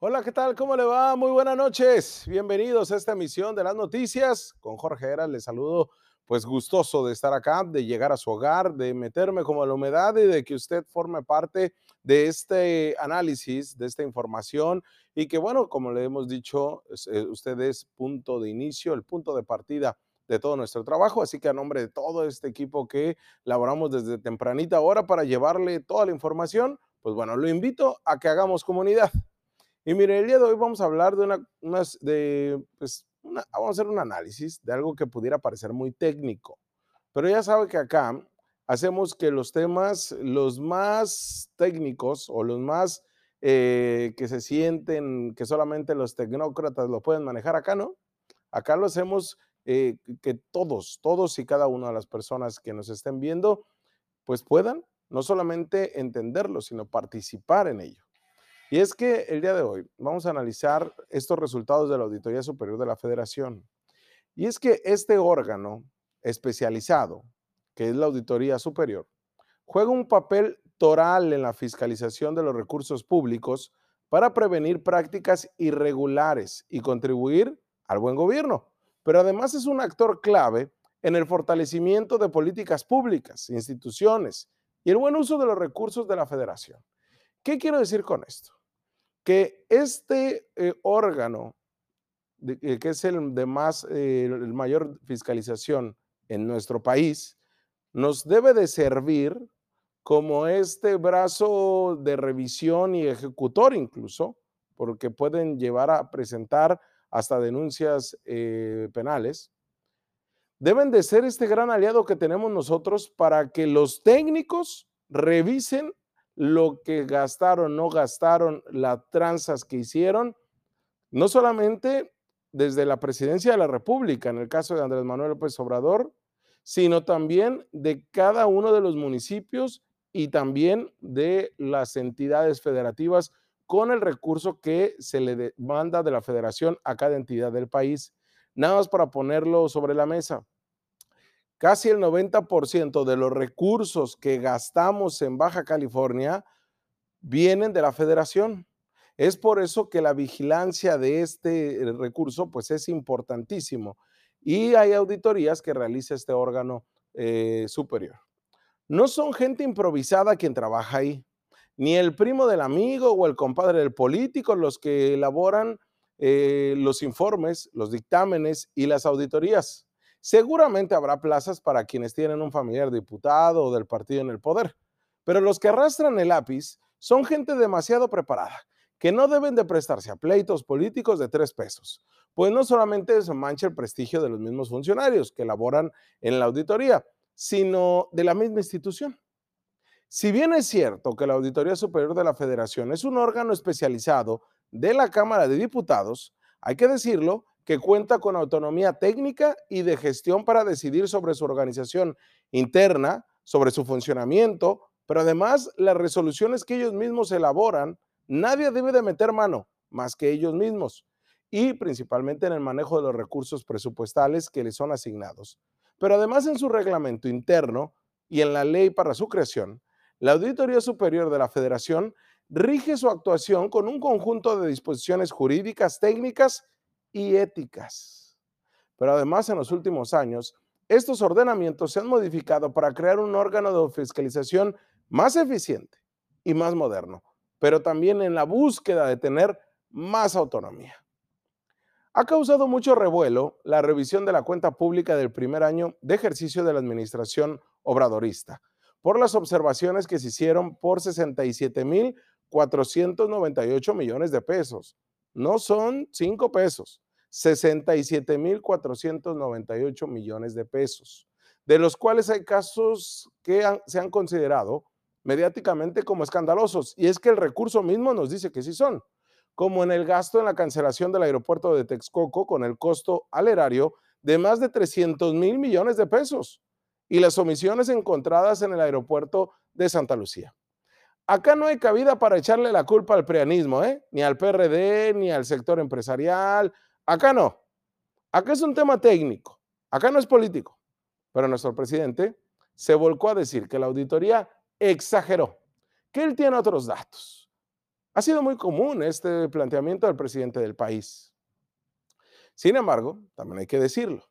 Hola, ¿qué tal? ¿Cómo le va? Muy buenas noches. Bienvenidos a esta emisión de las noticias. Con Jorge Heras les saludo, pues gustoso de estar acá, de llegar a su hogar, de meterme como la humedad y de que usted forme parte de este análisis, de esta información y que, bueno, como le hemos dicho, eh, usted es punto de inicio, el punto de partida de todo nuestro trabajo. Así que a nombre de todo este equipo que laboramos desde tempranita hora para llevarle toda la información, pues bueno, lo invito a que hagamos comunidad. Y mire, el día de hoy vamos a hablar de una, unas, de, pues, una, vamos a hacer un análisis de algo que pudiera parecer muy técnico, pero ya sabe que acá hacemos que los temas, los más técnicos o los más eh, que se sienten que solamente los tecnócratas lo pueden manejar, acá no. Acá lo hacemos eh, que todos, todos y cada una de las personas que nos estén viendo, pues puedan no solamente entenderlo, sino participar en ello. Y es que el día de hoy vamos a analizar estos resultados de la Auditoría Superior de la Federación. Y es que este órgano especializado, que es la Auditoría Superior, juega un papel toral en la fiscalización de los recursos públicos para prevenir prácticas irregulares y contribuir al buen gobierno. Pero además es un actor clave en el fortalecimiento de políticas públicas, instituciones y el buen uso de los recursos de la federación. ¿Qué quiero decir con esto? Que este eh, órgano, eh, que es el de más, eh, el mayor fiscalización en nuestro país, nos debe de servir como este brazo de revisión y ejecutor incluso, porque pueden llevar a presentar hasta denuncias penales, deben de ser este gran aliado que tenemos nosotros para que los técnicos revisen lo que gastaron, no gastaron, las tranzas que hicieron, no solamente desde la presidencia de la República, en el caso de Andrés Manuel López Obrador, sino también de cada uno de los municipios y también de las entidades federativas con el recurso que se le manda de la federación a cada entidad del país. Nada más para ponerlo sobre la mesa. Casi el 90% de los recursos que gastamos en Baja California vienen de la federación. Es por eso que la vigilancia de este eh, recurso pues es importantísimo y hay auditorías que realiza este órgano eh, superior. No son gente improvisada quien trabaja ahí, ni el primo del amigo o el compadre del político los que elaboran eh, los informes, los dictámenes y las auditorías. Seguramente habrá plazas para quienes tienen un familiar diputado o del partido en el poder, pero los que arrastran el lápiz son gente demasiado preparada, que no deben de prestarse a pleitos políticos de tres pesos, pues no solamente se mancha el prestigio de los mismos funcionarios que laboran en la auditoría, sino de la misma institución. Si bien es cierto que la Auditoría Superior de la Federación es un órgano especializado de la Cámara de Diputados, hay que decirlo que cuenta con autonomía técnica y de gestión para decidir sobre su organización interna, sobre su funcionamiento, pero además las resoluciones que ellos mismos elaboran, nadie debe de meter mano más que ellos mismos y principalmente en el manejo de los recursos presupuestales que les son asignados. Pero además en su reglamento interno y en la ley para su creación, la Auditoría Superior de la Federación rige su actuación con un conjunto de disposiciones jurídicas, técnicas y éticas. Pero además en los últimos años, estos ordenamientos se han modificado para crear un órgano de fiscalización más eficiente y más moderno, pero también en la búsqueda de tener más autonomía. Ha causado mucho revuelo la revisión de la cuenta pública del primer año de ejercicio de la administración obradorista por las observaciones que se hicieron por 67.498 millones de pesos, no son 5 pesos, 67.498 millones de pesos, de los cuales hay casos que se han considerado mediáticamente como escandalosos. Y es que el recurso mismo nos dice que sí son, como en el gasto en la cancelación del aeropuerto de Texcoco con el costo al erario de más de 300 mil millones de pesos y las omisiones encontradas en el aeropuerto de Santa Lucía. Acá no hay cabida para echarle la culpa al preanismo, ¿eh? ni al PRD, ni al sector empresarial. Acá no. Acá es un tema técnico. Acá no es político. Pero nuestro presidente se volcó a decir que la auditoría exageró, que él tiene otros datos. Ha sido muy común este planteamiento del presidente del país. Sin embargo, también hay que decirlo,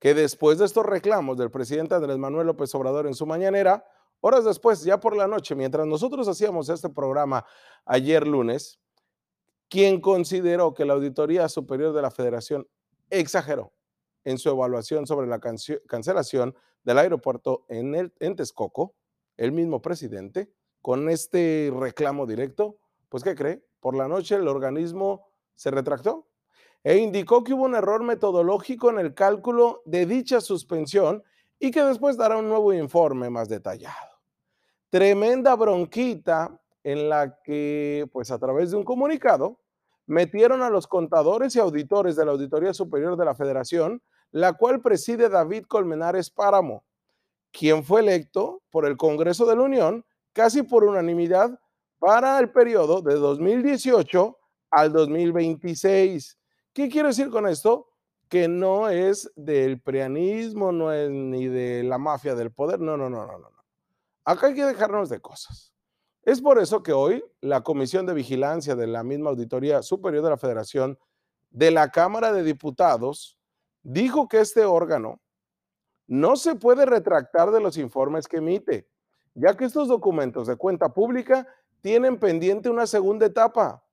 que después de estos reclamos del presidente Andrés Manuel López Obrador en su mañanera, horas después, ya por la noche, mientras nosotros hacíamos este programa ayer lunes, quien consideró que la Auditoría Superior de la Federación exageró en su evaluación sobre la cancelación del aeropuerto en, el, en Texcoco, el mismo presidente, con este reclamo directo, pues ¿qué cree? Por la noche el organismo se retractó e indicó que hubo un error metodológico en el cálculo de dicha suspensión y que después dará un nuevo informe más detallado. Tremenda bronquita en la que, pues a través de un comunicado, metieron a los contadores y auditores de la Auditoría Superior de la Federación, la cual preside David Colmenares Páramo, quien fue electo por el Congreso de la Unión casi por unanimidad para el periodo de 2018 al 2026. ¿Qué quiero decir con esto? Que no es del preanismo, no es ni de la mafia del poder, no, no, no, no, no. Acá hay que dejarnos de cosas. Es por eso que hoy la Comisión de Vigilancia de la misma Auditoría Superior de la Federación de la Cámara de Diputados dijo que este órgano no se puede retractar de los informes que emite, ya que estos documentos de cuenta pública tienen pendiente una segunda etapa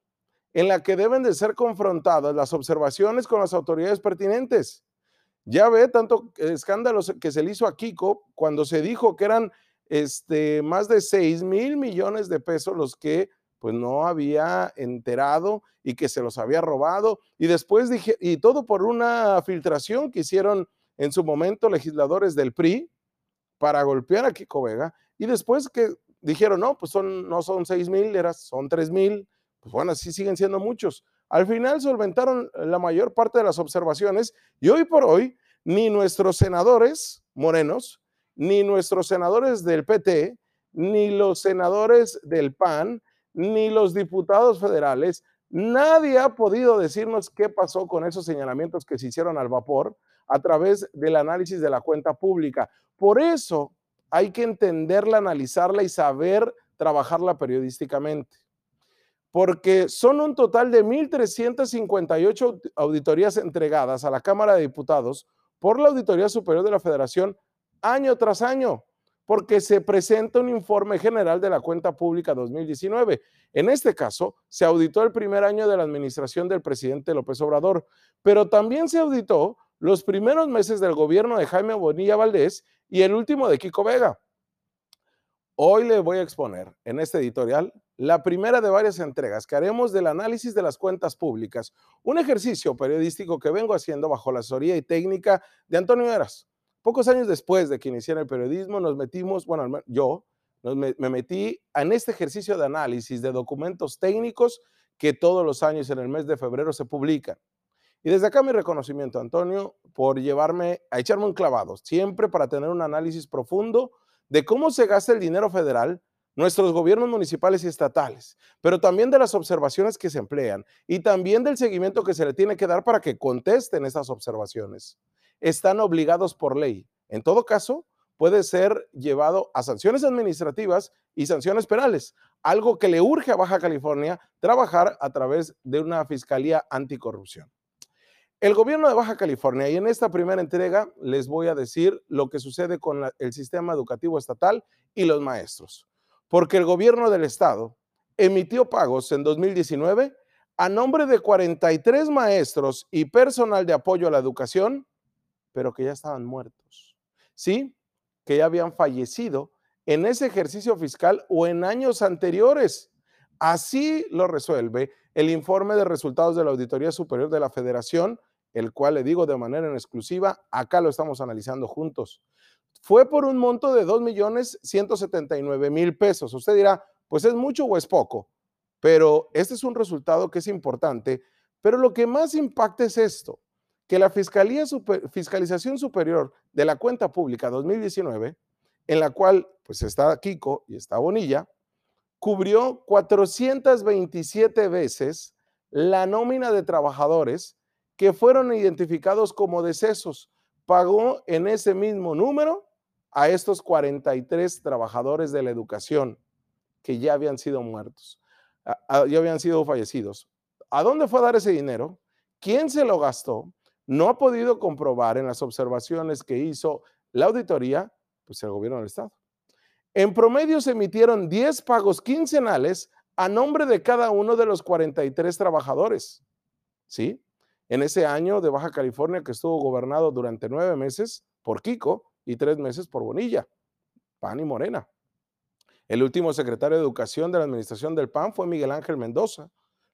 en la que deben de ser confrontadas las observaciones con las autoridades pertinentes. Ya ve tanto escándalos que se le hizo a Kiko cuando se dijo que eran este, más de 6 mil millones de pesos los que pues no había enterado y que se los había robado. Y después dije, y todo por una filtración que hicieron en su momento legisladores del PRI para golpear a Kiko Vega. Y después que dijeron, no, pues son, no son 6 mil, son 3 mil pues bueno, así siguen siendo muchos. Al final solventaron la mayor parte de las observaciones y hoy por hoy ni nuestros senadores morenos, ni nuestros senadores del PT, ni los senadores del PAN, ni los diputados federales, nadie ha podido decirnos qué pasó con esos señalamientos que se hicieron al vapor a través del análisis de la cuenta pública. Por eso hay que entenderla, analizarla y saber trabajarla periodísticamente porque son un total de 1.358 auditorías entregadas a la Cámara de Diputados por la Auditoría Superior de la Federación año tras año, porque se presenta un informe general de la cuenta pública 2019. En este caso, se auditó el primer año de la administración del presidente López Obrador, pero también se auditó los primeros meses del gobierno de Jaime Bonilla Valdés y el último de Kiko Vega. Hoy le voy a exponer en este editorial la primera de varias entregas que haremos del análisis de las cuentas públicas, un ejercicio periodístico que vengo haciendo bajo la asesoría y técnica de Antonio Eras. Pocos años después de que iniciara el periodismo, nos metimos, bueno, yo me, me metí en este ejercicio de análisis de documentos técnicos que todos los años en el mes de febrero se publican. Y desde acá mi reconocimiento, Antonio, por llevarme a echarme un clavado, siempre para tener un análisis profundo de cómo se gasta el dinero federal, nuestros gobiernos municipales y estatales, pero también de las observaciones que se emplean y también del seguimiento que se le tiene que dar para que contesten estas observaciones. Están obligados por ley. En todo caso, puede ser llevado a sanciones administrativas y sanciones penales, algo que le urge a Baja California trabajar a través de una fiscalía anticorrupción. El gobierno de Baja California, y en esta primera entrega les voy a decir lo que sucede con el sistema educativo estatal y los maestros, porque el gobierno del estado emitió pagos en 2019 a nombre de 43 maestros y personal de apoyo a la educación, pero que ya estaban muertos. Sí, que ya habían fallecido en ese ejercicio fiscal o en años anteriores. Así lo resuelve el informe de resultados de la Auditoría Superior de la Federación el cual le digo de manera en exclusiva, acá lo estamos analizando juntos. Fue por un monto de 2.179.000 pesos. Usted dirá, pues es mucho o es poco, pero este es un resultado que es importante, pero lo que más impacta es esto, que la Fiscalización Superior de la Cuenta Pública 2019, en la cual pues está Kiko y está Bonilla, cubrió 427 veces la nómina de trabajadores que fueron identificados como decesos. Pagó en ese mismo número a estos 43 trabajadores de la educación que ya habían sido muertos. ya habían sido fallecidos. ¿A dónde fue a dar ese dinero? ¿Quién se lo gastó? No ha podido comprobar en las observaciones que hizo la auditoría, pues el gobierno del Estado. En promedio se emitieron 10 pagos quincenales a nombre de cada uno de los 43 trabajadores. ¿Sí? En ese año de Baja California que estuvo gobernado durante nueve meses por Kiko y tres meses por Bonilla, PAN y Morena. El último secretario de Educación de la Administración del PAN fue Miguel Ángel Mendoza.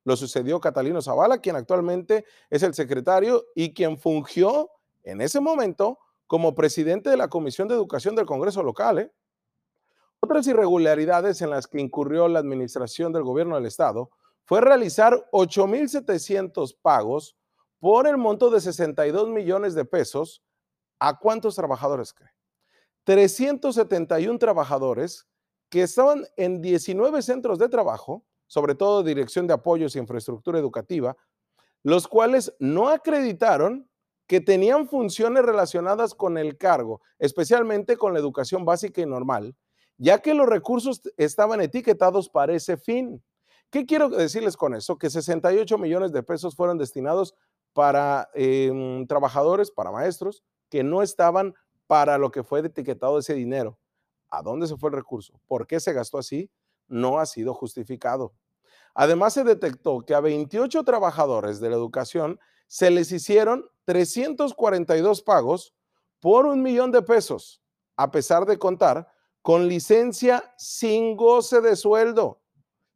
Lo sucedió Catalino Zavala, quien actualmente es el secretario y quien fungió en ese momento como presidente de la Comisión de Educación del Congreso local. ¿eh? Otras irregularidades en las que incurrió la administración del gobierno del estado fue realizar 8.700 pagos por el monto de 62 millones de pesos. ¿A cuántos trabajadores cree? 371 trabajadores que estaban en 19 centros de trabajo, sobre todo Dirección de Apoyos e Infraestructura Educativa, los cuales no acreditaron que tenían funciones relacionadas con el cargo, especialmente con la educación básica y normal, ya que los recursos estaban etiquetados para ese fin. ¿Qué quiero decirles con eso? Que 68 millones de pesos fueron destinados para em, trabajadores, para maestros, que no estaban para lo que fue etiquetado ese dinero. ¿A dónde se fue el recurso? ¿Por qué se gastó así? No ha sido justificado. Además, se detectó que a 28 trabajadores de la educación se les hicieron 342 pagos por un millón de pesos, a pesar de contar con licencia sin goce de sueldo.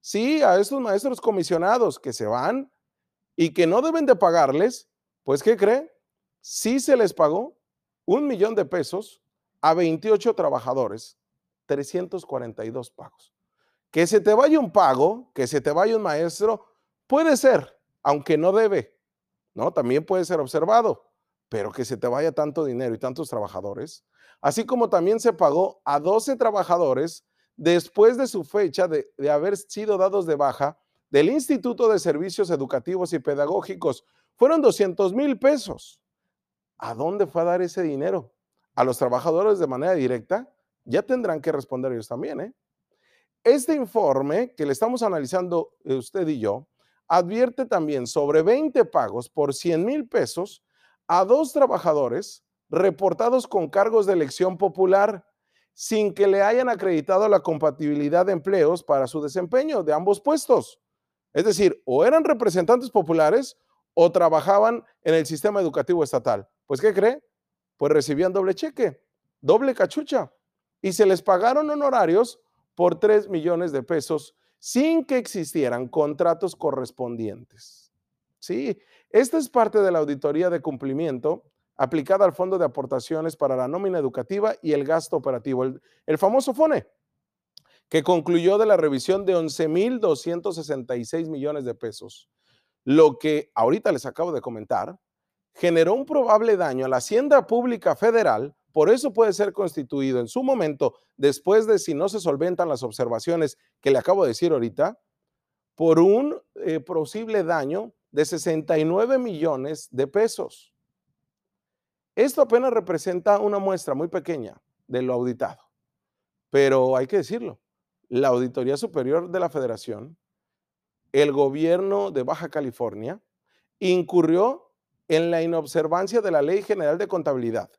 Sí, a estos maestros comisionados que se van y que no deben de pagarles, pues ¿qué cree? Sí se les pagó un millón de pesos a 28 trabajadores, 342 pagos. Que se te vaya un pago, que se te vaya un maestro, puede ser, aunque no debe, ¿no? También puede ser observado, pero que se te vaya tanto dinero y tantos trabajadores, así como también se pagó a 12 trabajadores después de su fecha de, haber sido dados de baja del Instituto de Servicios Educativos y Pedagógicos. Fueron 200 mil pesos. ¿A dónde fue a dar ese dinero? ¿A los trabajadores de manera directa? Ya tendrán que responder ellos también. ¿eh? Este informe que le estamos analizando eh, usted y yo advierte también sobre 20 pagos por 100 mil pesos a dos trabajadores reportados con cargos de elección popular sin que le hayan acreditado la compatibilidad de empleos para su desempeño de ambos puestos. Es decir, o eran representantes populares o trabajaban en el sistema educativo estatal. Pues, ¿qué cree? Pues recibían doble cheque, doble cachucha, y se les pagaron honorarios por 3 millones de pesos sin que existieran contratos correspondientes. Sí, esta es parte de la auditoría de cumplimiento aplicada al Fondo de Aportaciones para la Nómina Educativa y el Gasto Operativo, el, el famoso FONE, que concluyó de la revisión de 11.266 millones de pesos. Lo que ahorita les acabo de comentar generó un probable daño a la Hacienda Pública Federal por eso puede ser constituido en su momento, después de si no se solventan las observaciones que le acabo de decir ahorita, por un eh, posible daño de 69 millones de pesos. Esto apenas representa una muestra muy pequeña de lo auditado, pero hay que decirlo, la Auditoría Superior de la Federación, el gobierno de Baja California, incurrió en la inobservancia de la Ley General de Contabilidad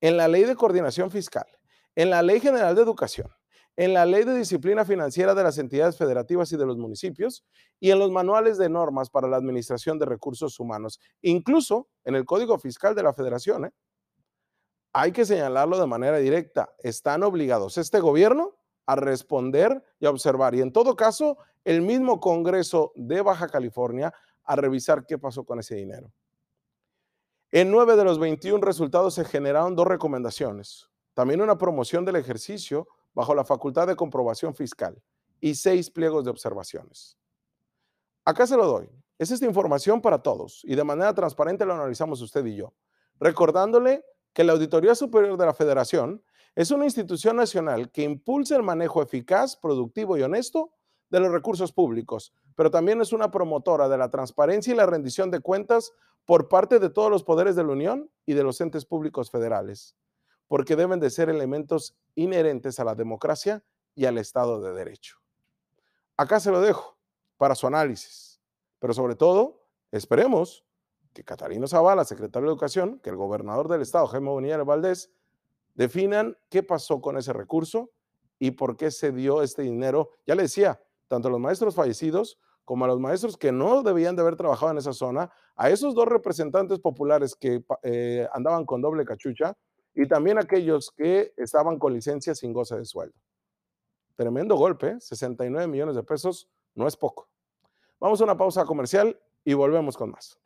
en la Ley de Coordinación Fiscal, en la Ley General de Educación, en la Ley de Disciplina Financiera de las entidades federativas y de los municipios y en los manuales de normas para la administración de recursos humanos, incluso en el Código Fiscal de la Federación. ¿eh? Hay que señalarlo de manera directa. Están obligados este gobierno a responder y a observar. Y en todo caso, el mismo Congreso de Baja California a revisar qué pasó con ese dinero. En nueve de los 21 resultados se generaron dos recomendaciones, también una promoción del ejercicio bajo la facultad de comprobación fiscal y seis pliegos de observaciones. Acá se lo doy. Es esta información para todos y de manera transparente lo analizamos usted y yo, recordándole que la Auditoría Superior de la Federación es una institución nacional que impulsa el manejo eficaz, productivo y honesto de los recursos públicos, pero también es una promotora de la transparencia y la rendición de cuentas por parte de todos los poderes de la Unión y de los entes públicos federales, porque deben de ser elementos inherentes a la democracia y al Estado de Derecho. Acá se lo dejo. para su análisis. Pero sobre todo, esperemos que Catalino Zavala, secretario de Educación, que el gobernador del estado, Jaime Bonilla Valdés, definan qué pasó con ese recurso y por qué se dio este dinero. Ya le decía, tanto a los maestros fallecidos como a los maestros que no debían de haber trabajado en esa zona, a esos dos representantes populares que eh, andaban con doble cachucha y también aquellos que estaban con licencia sin goce de sueldo. Tremendo golpe, 69 millones de pesos, no es poco. Vamos a una pausa comercial y volvemos con más.